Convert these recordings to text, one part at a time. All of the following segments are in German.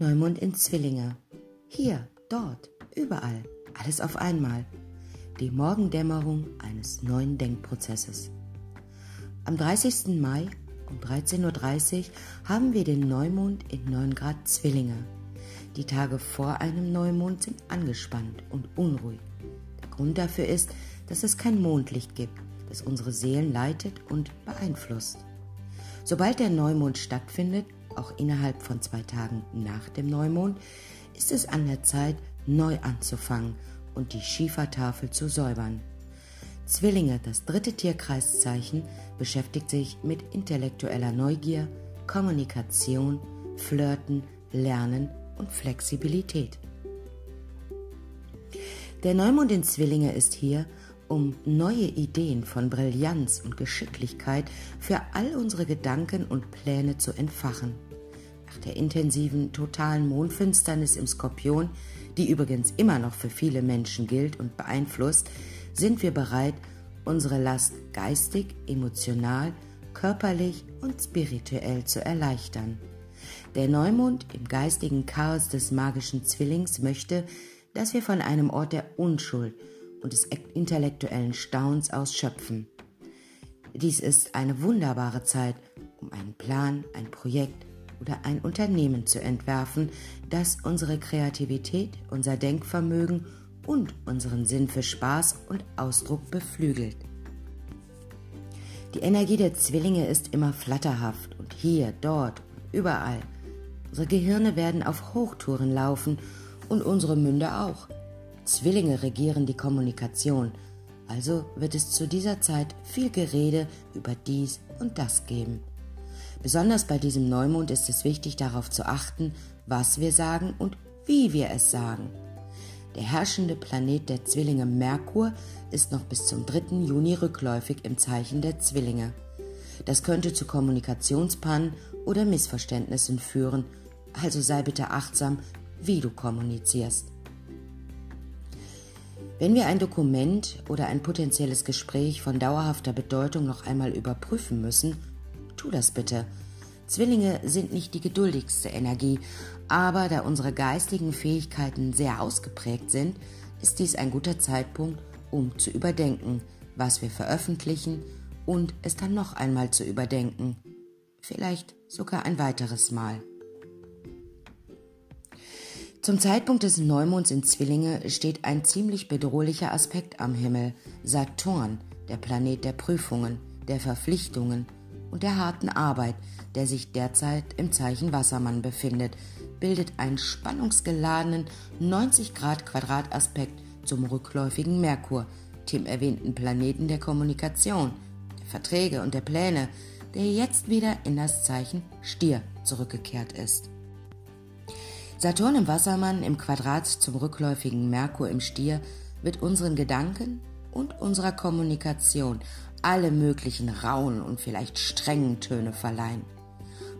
Neumond in Zwillinge. Hier, dort, überall, alles auf einmal. Die Morgendämmerung eines neuen Denkprozesses. Am 30. Mai um 13.30 Uhr haben wir den Neumond in 9 Grad Zwillinge. Die Tage vor einem Neumond sind angespannt und unruhig. Der Grund dafür ist, dass es kein Mondlicht gibt, das unsere Seelen leitet und beeinflusst. Sobald der Neumond stattfindet, auch innerhalb von zwei Tagen nach dem Neumond, ist es an der Zeit, neu anzufangen und die Schiefertafel zu säubern. Zwillinge, das dritte Tierkreiszeichen, beschäftigt sich mit intellektueller Neugier, Kommunikation, Flirten, Lernen und Flexibilität. Der Neumond in Zwillinge ist hier, um neue Ideen von Brillanz und Geschicklichkeit für all unsere Gedanken und Pläne zu entfachen. Nach der intensiven, totalen Mondfinsternis im Skorpion, die übrigens immer noch für viele Menschen gilt und beeinflusst, sind wir bereit, unsere Last geistig, emotional, körperlich und spirituell zu erleichtern. Der Neumond im geistigen Chaos des magischen Zwillings möchte, dass wir von einem Ort der Unschuld und des intellektuellen Staunens aus schöpfen. Dies ist eine wunderbare Zeit, um einen Plan, ein Projekt oder ein Unternehmen zu entwerfen, das unsere Kreativität, unser Denkvermögen und unseren Sinn für Spaß und Ausdruck beflügelt. Die Energie der Zwillinge ist immer flatterhaft und hier, dort, überall. Unsere Gehirne werden auf Hochtouren laufen und unsere Münder auch. Zwillinge regieren die Kommunikation, also wird es zu dieser Zeit viel Gerede über dies und das geben. Besonders bei diesem Neumond ist es wichtig darauf zu achten, was wir sagen und wie wir es sagen. Der herrschende Planet der Zwillinge Merkur ist noch bis zum 3. Juni rückläufig im Zeichen der Zwillinge. Das könnte zu Kommunikationspannen oder Missverständnissen führen, also sei bitte achtsam, wie du kommunizierst. Wenn wir ein Dokument oder ein potenzielles Gespräch von dauerhafter Bedeutung noch einmal überprüfen müssen, tu das bitte. Zwillinge sind nicht die geduldigste Energie, aber da unsere geistigen Fähigkeiten sehr ausgeprägt sind, ist dies ein guter Zeitpunkt, um zu überdenken, was wir veröffentlichen und es dann noch einmal zu überdenken. Vielleicht sogar ein weiteres Mal. Zum Zeitpunkt des Neumonds in Zwillinge steht ein ziemlich bedrohlicher Aspekt am Himmel. Saturn, der Planet der Prüfungen, der Verpflichtungen und der harten Arbeit, der sich derzeit im Zeichen Wassermann befindet, bildet einen spannungsgeladenen 90 Grad Quadrataspekt zum rückläufigen Merkur, dem erwähnten Planeten der Kommunikation, der Verträge und der Pläne, der jetzt wieder in das Zeichen Stier zurückgekehrt ist. Saturn im Wassermann im Quadrat zum rückläufigen Merkur im Stier wird unseren Gedanken und unserer Kommunikation alle möglichen rauen und vielleicht strengen Töne verleihen.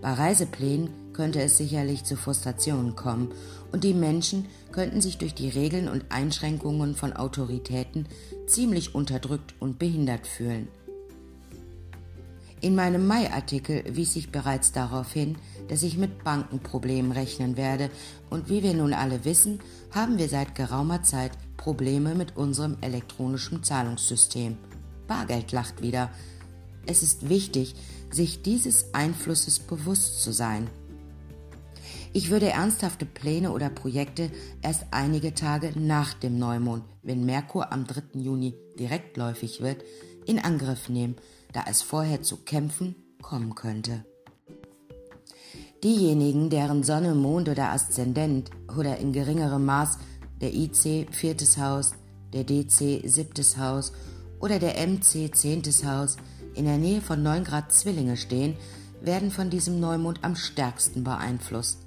Bei Reiseplänen könnte es sicherlich zu Frustrationen kommen und die Menschen könnten sich durch die Regeln und Einschränkungen von Autoritäten ziemlich unterdrückt und behindert fühlen. In meinem Mai-Artikel wies ich bereits darauf hin, dass ich mit Bankenproblemen rechnen werde und wie wir nun alle wissen, haben wir seit geraumer Zeit Probleme mit unserem elektronischen Zahlungssystem. Bargeld lacht wieder. Es ist wichtig, sich dieses Einflusses bewusst zu sein. Ich würde ernsthafte Pläne oder Projekte erst einige Tage nach dem Neumond, wenn Merkur am 3. Juni direktläufig wird, in Angriff nehmen, da es vorher zu Kämpfen kommen könnte. Diejenigen, deren Sonne, Mond oder Aszendent oder in geringerem Maß der IC viertes Haus, der DC siebtes Haus oder der MC zehntes Haus in der Nähe von 9 Grad Zwillinge stehen, werden von diesem Neumond am stärksten beeinflusst.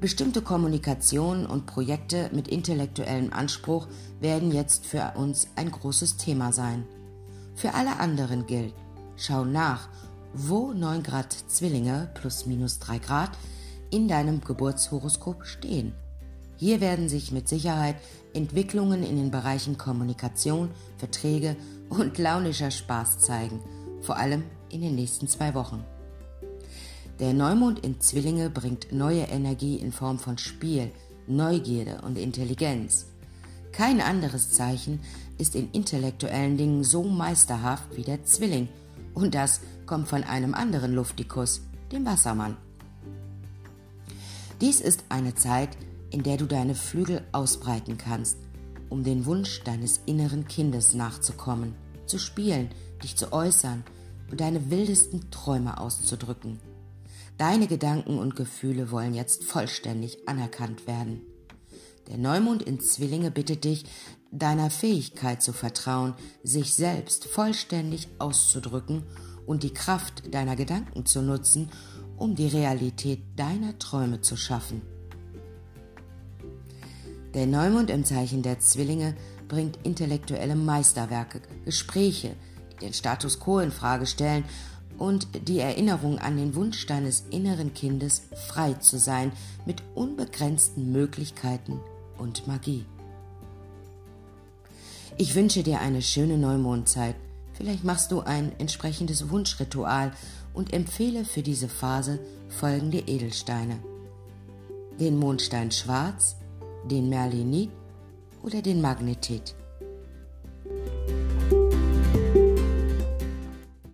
Bestimmte Kommunikationen und Projekte mit intellektuellem Anspruch werden jetzt für uns ein großes Thema sein. Für alle anderen gilt, schau nach, wo 9 Grad Zwillinge plus minus 3 Grad in deinem Geburtshoroskop stehen. Hier werden sich mit Sicherheit Entwicklungen in den Bereichen Kommunikation, Verträge und launischer Spaß zeigen, vor allem in den nächsten zwei Wochen. Der Neumond in Zwillinge bringt neue Energie in Form von Spiel, Neugierde und Intelligenz. Kein anderes Zeichen ist in intellektuellen Dingen so meisterhaft wie der Zwilling, und das kommt von einem anderen Luftikus, dem Wassermann. Dies ist eine Zeit, in der du deine Flügel ausbreiten kannst, um den Wunsch deines inneren Kindes nachzukommen, zu spielen, dich zu äußern und deine wildesten Träume auszudrücken. Deine Gedanken und Gefühle wollen jetzt vollständig anerkannt werden. Der Neumond in Zwillinge bittet dich, deiner Fähigkeit zu vertrauen, sich selbst vollständig auszudrücken und die Kraft deiner Gedanken zu nutzen, um die Realität deiner Träume zu schaffen. Der Neumond im Zeichen der Zwillinge bringt intellektuelle Meisterwerke, Gespräche, die den Status quo in Frage stellen und die Erinnerung an den Wunsch deines inneren Kindes, frei zu sein, mit unbegrenzten Möglichkeiten und Magie. Ich wünsche dir eine schöne Neumondzeit. Vielleicht machst du ein entsprechendes Wunschritual und empfehle für diese Phase folgende Edelsteine. Den Mondstein Schwarz, den Merlinit oder den Magnetit.